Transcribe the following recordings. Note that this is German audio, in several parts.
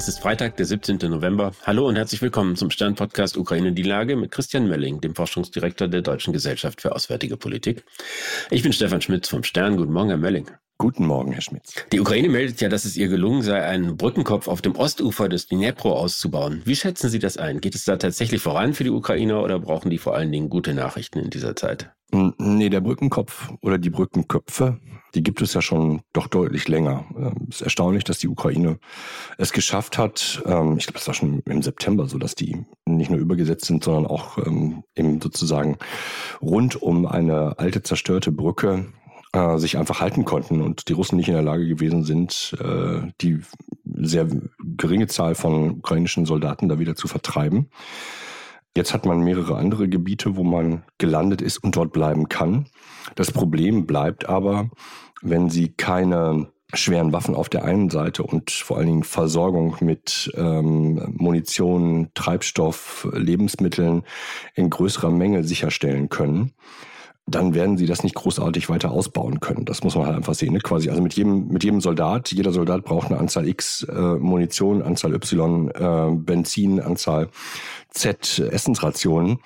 Es ist Freitag, der 17. November. Hallo und herzlich willkommen zum Stern-Podcast Ukraine die Lage mit Christian Mölling, dem Forschungsdirektor der Deutschen Gesellschaft für Auswärtige Politik. Ich bin Stefan Schmitz vom Stern. Guten Morgen, Herr Mölling. Guten Morgen, Herr Schmitz. Die Ukraine meldet ja, dass es ihr gelungen sei, einen Brückenkopf auf dem Ostufer des Dnipro auszubauen. Wie schätzen Sie das ein? Geht es da tatsächlich voran für die Ukrainer oder brauchen die vor allen Dingen gute Nachrichten in dieser Zeit? Nee, der Brückenkopf oder die Brückenköpfe, die gibt es ja schon doch deutlich länger. Ähm, es ist erstaunlich, dass die Ukraine es geschafft hat. Ähm, ich glaube, es war schon im September so, dass die nicht nur übergesetzt sind, sondern auch ähm, eben sozusagen rund um eine alte zerstörte Brücke äh, sich einfach halten konnten und die Russen nicht in der Lage gewesen sind, äh, die sehr geringe Zahl von ukrainischen Soldaten da wieder zu vertreiben. Jetzt hat man mehrere andere Gebiete, wo man gelandet ist und dort bleiben kann. Das Problem bleibt aber, wenn sie keine schweren Waffen auf der einen Seite und vor allen Dingen Versorgung mit ähm, Munition, Treibstoff, Lebensmitteln in größerer Menge sicherstellen können, dann werden sie das nicht großartig weiter ausbauen können. Das muss man halt einfach sehen. Ne? Quasi, also mit jedem, mit jedem Soldat, jeder Soldat braucht eine Anzahl X äh, Munition, Anzahl Y äh, Benzin, Anzahl Z Essensrationen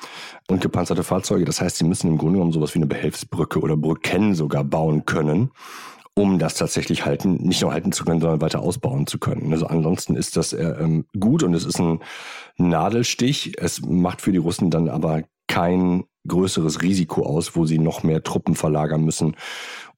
und gepanzerte Fahrzeuge. Das heißt, sie müssen im Grunde genommen sowas wie eine Behelfsbrücke oder Brücken sogar bauen können um das tatsächlich halten, nicht nur halten zu können, sondern weiter ausbauen zu können. Also ansonsten ist das äh, ähm, gut und es ist ein Nadelstich. Es macht für die Russen dann aber kein größeres Risiko aus, wo sie noch mehr Truppen verlagern müssen,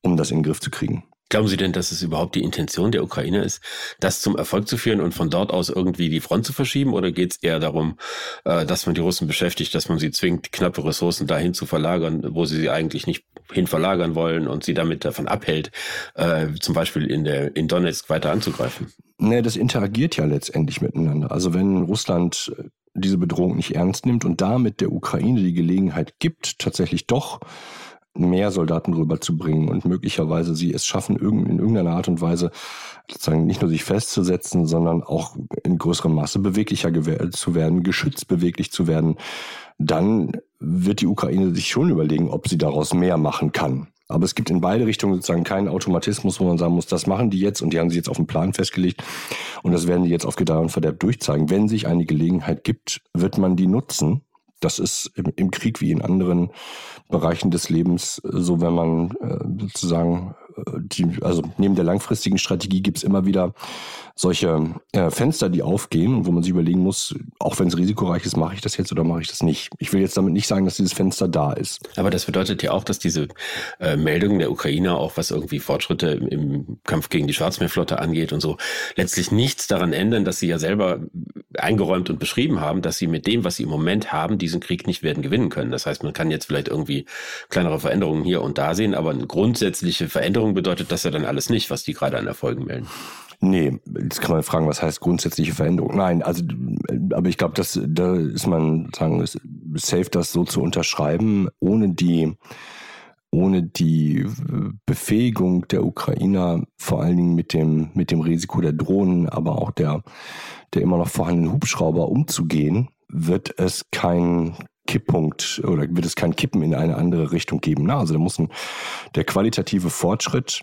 um das in den Griff zu kriegen. Glauben Sie denn, dass es überhaupt die Intention der Ukraine ist, das zum Erfolg zu führen und von dort aus irgendwie die Front zu verschieben? Oder geht es eher darum, äh, dass man die Russen beschäftigt, dass man sie zwingt, knappe Ressourcen dahin zu verlagern, wo sie sie eigentlich nicht hin verlagern wollen und sie damit davon abhält, äh, zum Beispiel in, der, in Donetsk weiter anzugreifen? Nee, das interagiert ja letztendlich miteinander. Also wenn Russland diese Bedrohung nicht ernst nimmt und damit der Ukraine die Gelegenheit gibt, tatsächlich doch mehr Soldaten rüberzubringen und möglicherweise sie es schaffen, in irgendeiner Art und Weise sozusagen nicht nur sich festzusetzen, sondern auch in größerem Maße beweglicher zu werden, geschützt beweglich zu werden, dann wird die Ukraine sich schon überlegen, ob sie daraus mehr machen kann. Aber es gibt in beide Richtungen sozusagen keinen Automatismus, wo man sagen muss, das machen die jetzt und die haben sie jetzt auf den Plan festgelegt und das werden die jetzt auf Gedeih und Verderb durchzeigen. Wenn sich eine Gelegenheit gibt, wird man die nutzen. Das ist im, im Krieg wie in anderen Bereichen des Lebens so, wenn man äh, sozusagen die, also neben der langfristigen Strategie gibt es immer wieder solche äh, Fenster, die aufgehen wo man sich überlegen muss, auch wenn es risikoreich ist, mache ich das jetzt oder mache ich das nicht. Ich will jetzt damit nicht sagen, dass dieses Fenster da ist. Aber das bedeutet ja auch, dass diese äh, Meldungen der Ukrainer, auch was irgendwie Fortschritte im, im Kampf gegen die Schwarzmeerflotte angeht und so, letztlich nichts daran ändern, dass sie ja selber eingeräumt und beschrieben haben, dass sie mit dem, was sie im Moment haben, diesen Krieg nicht werden gewinnen können. Das heißt, man kann jetzt vielleicht irgendwie kleinere Veränderungen hier und da sehen, aber eine grundsätzliche Veränderung bedeutet das ja dann alles nicht, was die gerade an Erfolgen melden. Nee, jetzt kann man fragen, was heißt grundsätzliche Veränderung? Nein, also, aber ich glaube, dass da ist man sagen, ist safe, das so zu unterschreiben, ohne die, ohne die Befähigung der Ukrainer, vor allen Dingen mit dem, mit dem Risiko der Drohnen, aber auch der, der immer noch vorhandenen Hubschrauber umzugehen, wird es kein Kipppunkt oder wird es kein Kippen in eine andere Richtung geben. Na, also da muss ein, der qualitative Fortschritt,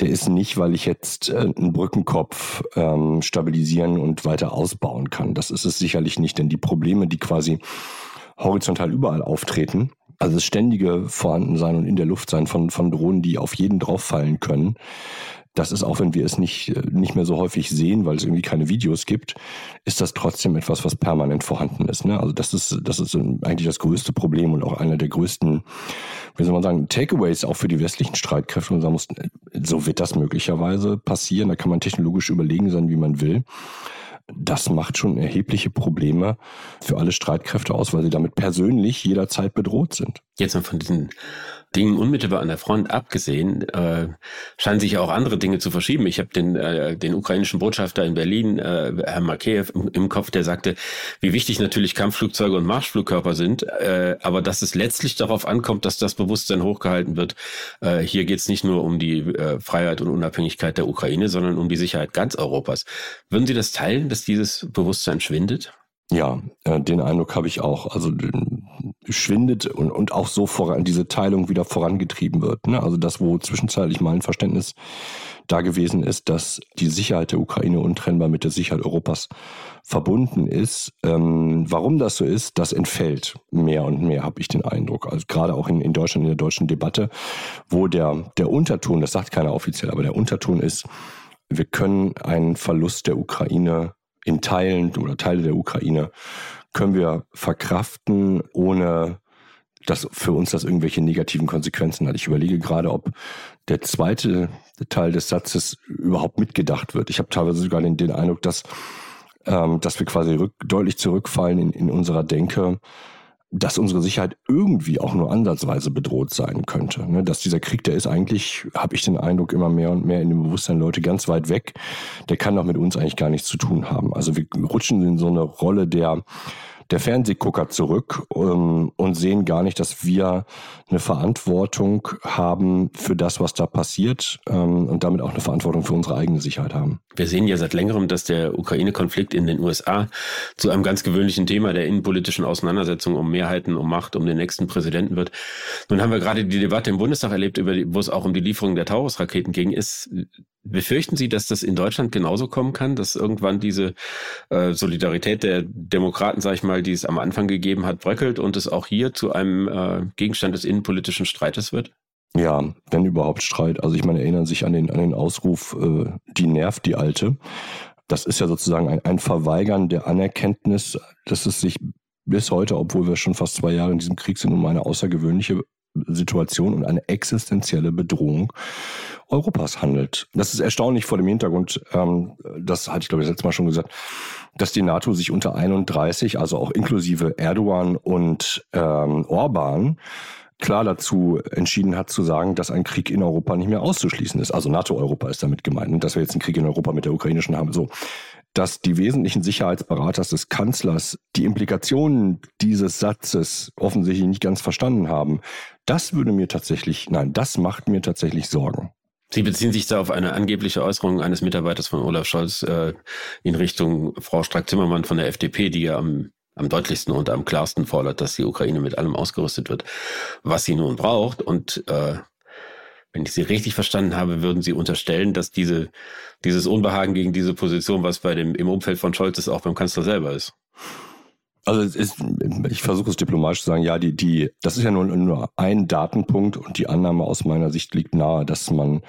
der ist nicht, weil ich jetzt äh, einen Brückenkopf ähm, stabilisieren und weiter ausbauen kann. Das ist es sicherlich nicht, denn die Probleme, die quasi horizontal überall auftreten, also das ständige Vorhandensein und in der Luft sein von, von Drohnen, die auf jeden drauffallen können, das ist auch, wenn wir es nicht, äh, nicht mehr so häufig sehen, weil es irgendwie keine Videos gibt, ist das trotzdem etwas, was permanent vorhanden ist. Ne? Also das ist, das ist eigentlich das größte Problem und auch einer der größten, wie soll man sagen, Takeaways auch für die westlichen Streitkräfte. Und sagen muss, so wird das möglicherweise passieren. Da kann man technologisch überlegen sein, wie man will. Das macht schon erhebliche Probleme für alle Streitkräfte aus, weil sie damit persönlich jederzeit bedroht sind. Jetzt mal von diesen Dingen unmittelbar an der Front abgesehen, äh, scheinen sich ja auch andere Dinge zu verschieben. Ich habe den, äh, den ukrainischen Botschafter in Berlin, äh, Herr Makeyev, im, im, Kopf, der sagte, wie wichtig natürlich Kampfflugzeuge und Marschflugkörper sind, äh, aber dass es letztlich darauf ankommt, dass das Bewusstsein hochgehalten wird. Äh, hier geht es nicht nur um die äh, Freiheit und Unabhängigkeit der Ukraine, sondern um die Sicherheit ganz Europas. Würden Sie das teilen, dass dieses Bewusstsein schwindet? Ja, äh, den Eindruck habe ich auch. Also schwindet und, und auch so voran, diese Teilung wieder vorangetrieben wird. Ne? Also das, wo zwischenzeitlich mal ein Verständnis da gewesen ist, dass die Sicherheit der Ukraine untrennbar mit der Sicherheit Europas verbunden ist. Ähm, warum das so ist, das entfällt mehr und mehr, habe ich den Eindruck. Also gerade auch in, in Deutschland, in der deutschen Debatte, wo der, der Unterton, das sagt keiner offiziell, aber der Unterton ist, wir können einen Verlust der Ukraine in Teilen oder Teile der Ukraine können wir verkraften, ohne dass für uns das irgendwelche negativen Konsequenzen hat. Ich überlege gerade, ob der zweite Teil des Satzes überhaupt mitgedacht wird. Ich habe teilweise sogar den, den Eindruck, dass, ähm, dass wir quasi rück, deutlich zurückfallen in, in unserer Denke, dass unsere Sicherheit irgendwie auch nur ansatzweise bedroht sein könnte. Ne? Dass dieser Krieg, der ist eigentlich, habe ich den Eindruck, immer mehr und mehr in dem Bewusstsein Leute ganz weit weg. Der kann doch mit uns eigentlich gar nichts zu tun haben. Also wir rutschen in so eine Rolle der der Fernsehgucker zurück ähm, und sehen gar nicht, dass wir eine Verantwortung haben für das, was da passiert ähm, und damit auch eine Verantwortung für unsere eigene Sicherheit haben. Wir sehen ja seit längerem, dass der Ukraine-Konflikt in den USA zu einem ganz gewöhnlichen Thema der innenpolitischen Auseinandersetzung um Mehrheiten, um Macht, um den nächsten Präsidenten wird. Nun haben wir gerade die Debatte im Bundestag erlebt, über die, wo es auch um die Lieferung der Taurus-Raketen ging. Ist Befürchten Sie, dass das in Deutschland genauso kommen kann, dass irgendwann diese äh, Solidarität der Demokraten, sag ich mal, die es am Anfang gegeben hat, bröckelt und es auch hier zu einem äh, Gegenstand des innenpolitischen Streites wird? Ja, wenn überhaupt Streit. Also ich meine, erinnern sich an den, an den Ausruf, äh, die nervt die Alte. Das ist ja sozusagen ein, ein Verweigern der Anerkenntnis, dass es sich bis heute, obwohl wir schon fast zwei Jahre in diesem Krieg sind, um eine außergewöhnliche Situation und eine existenzielle Bedrohung Europas handelt. Das ist erstaunlich vor dem Hintergrund, ähm, das hatte ich glaube ich letztes Mal schon gesagt, dass die NATO sich unter 31, also auch inklusive Erdogan und ähm, Orban, klar dazu entschieden hat zu sagen, dass ein Krieg in Europa nicht mehr auszuschließen ist. Also NATO-Europa ist damit gemeint und dass wir jetzt einen Krieg in Europa mit der ukrainischen haben. So, dass die wesentlichen Sicherheitsberaters des Kanzlers die Implikationen dieses Satzes offensichtlich nicht ganz verstanden haben. Das würde mir tatsächlich, nein, das macht mir tatsächlich Sorgen. Sie beziehen sich da auf eine angebliche Äußerung eines Mitarbeiters von Olaf Scholz äh, in Richtung Frau Strack-Zimmermann von der FDP, die ja am, am deutlichsten und am klarsten fordert, dass die Ukraine mit allem ausgerüstet wird, was sie nun braucht. Und äh, wenn ich Sie richtig verstanden habe, würden Sie unterstellen, dass diese, dieses Unbehagen gegen diese Position, was bei dem, im Umfeld von Scholz ist, auch beim Kanzler selber ist. Also es ist, ich versuche es diplomatisch zu sagen, ja, die, die, das ist ja nur, nur ein Datenpunkt und die Annahme aus meiner Sicht liegt nahe, dass man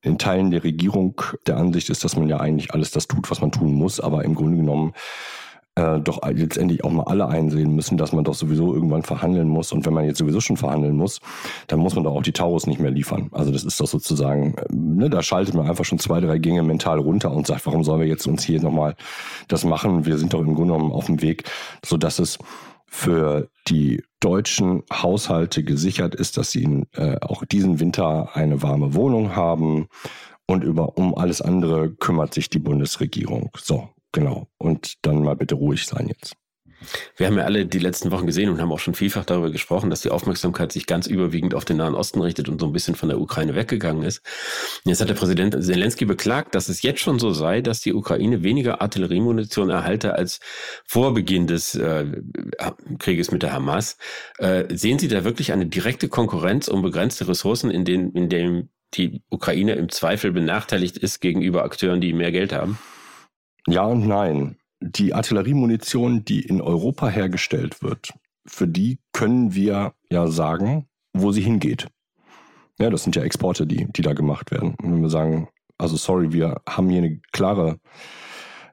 in Teilen der Regierung der Ansicht ist, dass man ja eigentlich alles das tut, was man tun muss, aber im Grunde genommen äh, doch letztendlich auch mal alle einsehen müssen, dass man doch sowieso irgendwann verhandeln muss. Und wenn man jetzt sowieso schon verhandeln muss, dann muss man doch auch die Taurus nicht mehr liefern. Also das ist doch sozusagen, äh, ne, da schaltet man einfach schon zwei, drei Gänge mental runter und sagt, warum sollen wir jetzt uns hier nochmal das machen? Wir sind doch im Grunde genommen auf dem Weg, so dass es für die deutschen Haushalte gesichert ist, dass sie äh, auch diesen Winter eine warme Wohnung haben. Und über um alles andere kümmert sich die Bundesregierung. So, Genau. Und dann mal bitte ruhig sein jetzt. Wir haben ja alle die letzten Wochen gesehen und haben auch schon vielfach darüber gesprochen, dass die Aufmerksamkeit sich ganz überwiegend auf den Nahen Osten richtet und so ein bisschen von der Ukraine weggegangen ist. Jetzt hat der Präsident Zelensky beklagt, dass es jetzt schon so sei, dass die Ukraine weniger Artilleriemunition erhalte als vor Beginn des äh, Krieges mit der Hamas. Äh, sehen Sie da wirklich eine direkte Konkurrenz um begrenzte Ressourcen, in denen in dem die Ukraine im Zweifel benachteiligt ist gegenüber Akteuren, die mehr Geld haben? Ja und nein. Die Artilleriemunition, die in Europa hergestellt wird, für die können wir ja sagen, wo sie hingeht. Ja, das sind ja Exporte, die, die da gemacht werden. Und wenn wir sagen, also sorry, wir haben hier eine klare,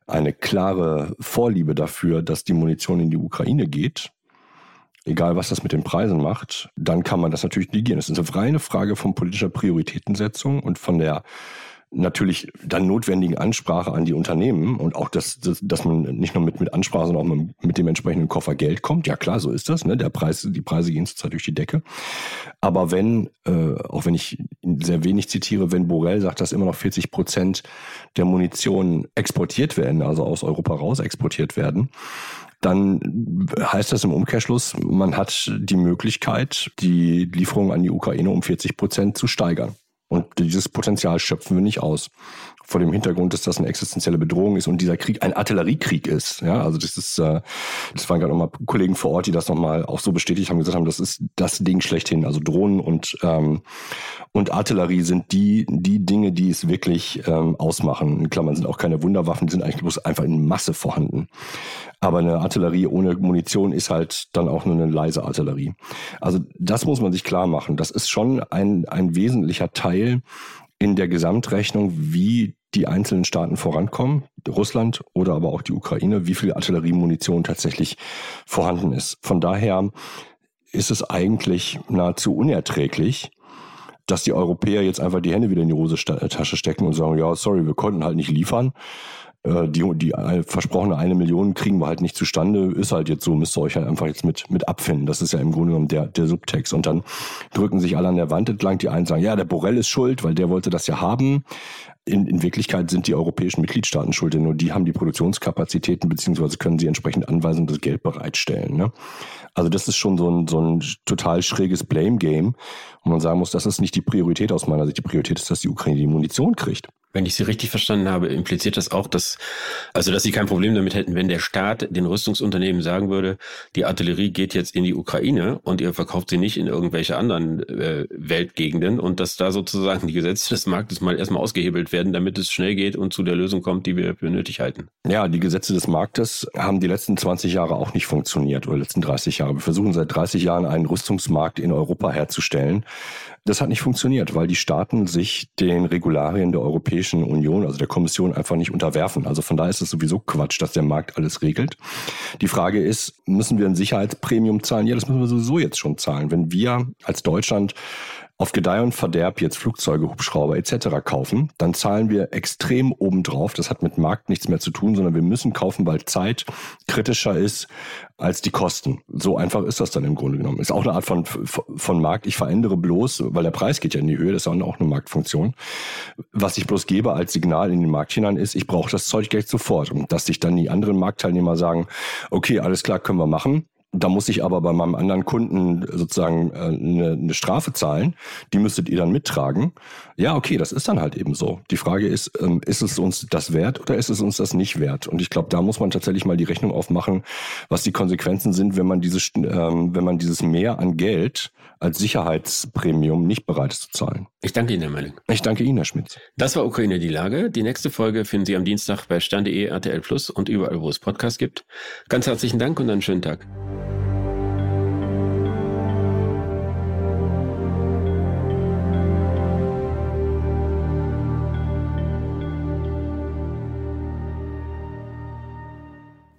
eine klare Vorliebe dafür, dass die Munition in die Ukraine geht, egal was das mit den Preisen macht, dann kann man das natürlich negieren. Es ist eine reine Frage von politischer Prioritätensetzung und von der natürlich dann notwendigen Ansprache an die Unternehmen und auch, dass, dass, dass man nicht nur mit, mit Ansprache, sondern auch mit, mit dem entsprechenden Koffer Geld kommt. Ja klar, so ist das. Ne? Der Preis, die Preise gehen zurzeit durch die Decke. Aber wenn, äh, auch wenn ich sehr wenig zitiere, wenn Borrell sagt, dass immer noch 40 Prozent der Munition exportiert werden, also aus Europa raus exportiert werden, dann heißt das im Umkehrschluss, man hat die Möglichkeit, die Lieferung an die Ukraine um 40 Prozent zu steigern. Und dieses Potenzial schöpfen wir nicht aus. vor dem Hintergrund, dass das eine existenzielle Bedrohung ist und dieser Krieg ein Artilleriekrieg ist. Ja, also das ist, äh, das waren gerade nochmal Kollegen vor Ort, die das nochmal auch so bestätigt haben, gesagt haben, das ist das Ding schlechthin. Also Drohnen und ähm, und Artillerie sind die die Dinge, die es wirklich ähm, ausmachen. In Klammern sind auch keine Wunderwaffen, die sind eigentlich bloß einfach in Masse vorhanden. Aber eine Artillerie ohne Munition ist halt dann auch nur eine leise Artillerie. Also das muss man sich klar machen. Das ist schon ein, ein wesentlicher Teil in der Gesamtrechnung, wie die einzelnen Staaten vorankommen, Russland oder aber auch die Ukraine, wie viel Artilleriemunition tatsächlich vorhanden ist. Von daher ist es eigentlich nahezu unerträglich, dass die Europäer jetzt einfach die Hände wieder in die Hosentasche stecken und sagen, ja, sorry, wir konnten halt nicht liefern. Äh, die, die versprochene eine Million kriegen wir halt nicht zustande, ist halt jetzt so, müsst ihr euch halt einfach jetzt mit, mit abfinden. Das ist ja im Grunde genommen der, der Subtext. Und dann drücken sich alle an der Wand entlang, die einen sagen, ja, der Borrell ist schuld, weil der wollte das ja haben. In, in Wirklichkeit sind die europäischen Mitgliedstaaten schuld, denn nur die haben die Produktionskapazitäten, beziehungsweise können sie entsprechend anweisen und das Geld bereitstellen. Ne? Also das ist schon so ein, so ein total schräges Blame-Game, wo man sagen muss, das ist nicht die Priorität aus meiner Sicht. Die Priorität ist, dass die Ukraine die Munition kriegt. Wenn ich Sie richtig verstanden habe, impliziert das auch, dass, also, dass Sie kein Problem damit hätten, wenn der Staat den Rüstungsunternehmen sagen würde, die Artillerie geht jetzt in die Ukraine und ihr verkauft sie nicht in irgendwelche anderen äh, Weltgegenden und dass da sozusagen die Gesetze des Marktes mal erstmal ausgehebelt werden, damit es schnell geht und zu der Lösung kommt, die wir für nötig halten. Ja, die Gesetze des Marktes haben die letzten 20 Jahre auch nicht funktioniert oder letzten 30 Jahre. Wir versuchen seit 30 Jahren einen Rüstungsmarkt in Europa herzustellen. Das hat nicht funktioniert, weil die Staaten sich den Regularien der Europäischen Union, also der Kommission, einfach nicht unterwerfen. Also von daher ist es sowieso Quatsch, dass der Markt alles regelt. Die Frage ist, müssen wir ein Sicherheitspremium zahlen? Ja, das müssen wir sowieso jetzt schon zahlen. Wenn wir als Deutschland auf Gedeih und Verderb jetzt Flugzeuge, Hubschrauber etc. kaufen, dann zahlen wir extrem obendrauf. Das hat mit Markt nichts mehr zu tun, sondern wir müssen kaufen, weil Zeit kritischer ist als die Kosten. So einfach ist das dann im Grunde genommen. Ist auch eine Art von, von Markt. Ich verändere bloß, weil der Preis geht ja in die Höhe, das ist auch eine Marktfunktion. Was ich bloß gebe als Signal in den Markt hinein ist, ich brauche das Zeug gleich sofort. Und dass sich dann die anderen Marktteilnehmer sagen, okay, alles klar, können wir machen da muss ich aber bei meinem anderen Kunden sozusagen äh, eine, eine Strafe zahlen. Die müsstet ihr dann mittragen. Ja, okay, das ist dann halt eben so. Die Frage ist, ähm, ist es uns das wert oder ist es uns das nicht wert? Und ich glaube, da muss man tatsächlich mal die Rechnung aufmachen, was die Konsequenzen sind, wenn man dieses, ähm, wenn man dieses Mehr an Geld als Sicherheitspremium nicht bereit ist zu zahlen. Ich danke Ihnen, Herr Mölling. Ich danke Ihnen, Herr Schmitz. Das war Ukraine die Lage. Die nächste Folge finden Sie am Dienstag bei Stern.de, RTL Plus und überall, wo es Podcasts gibt. Ganz herzlichen Dank und einen schönen Tag.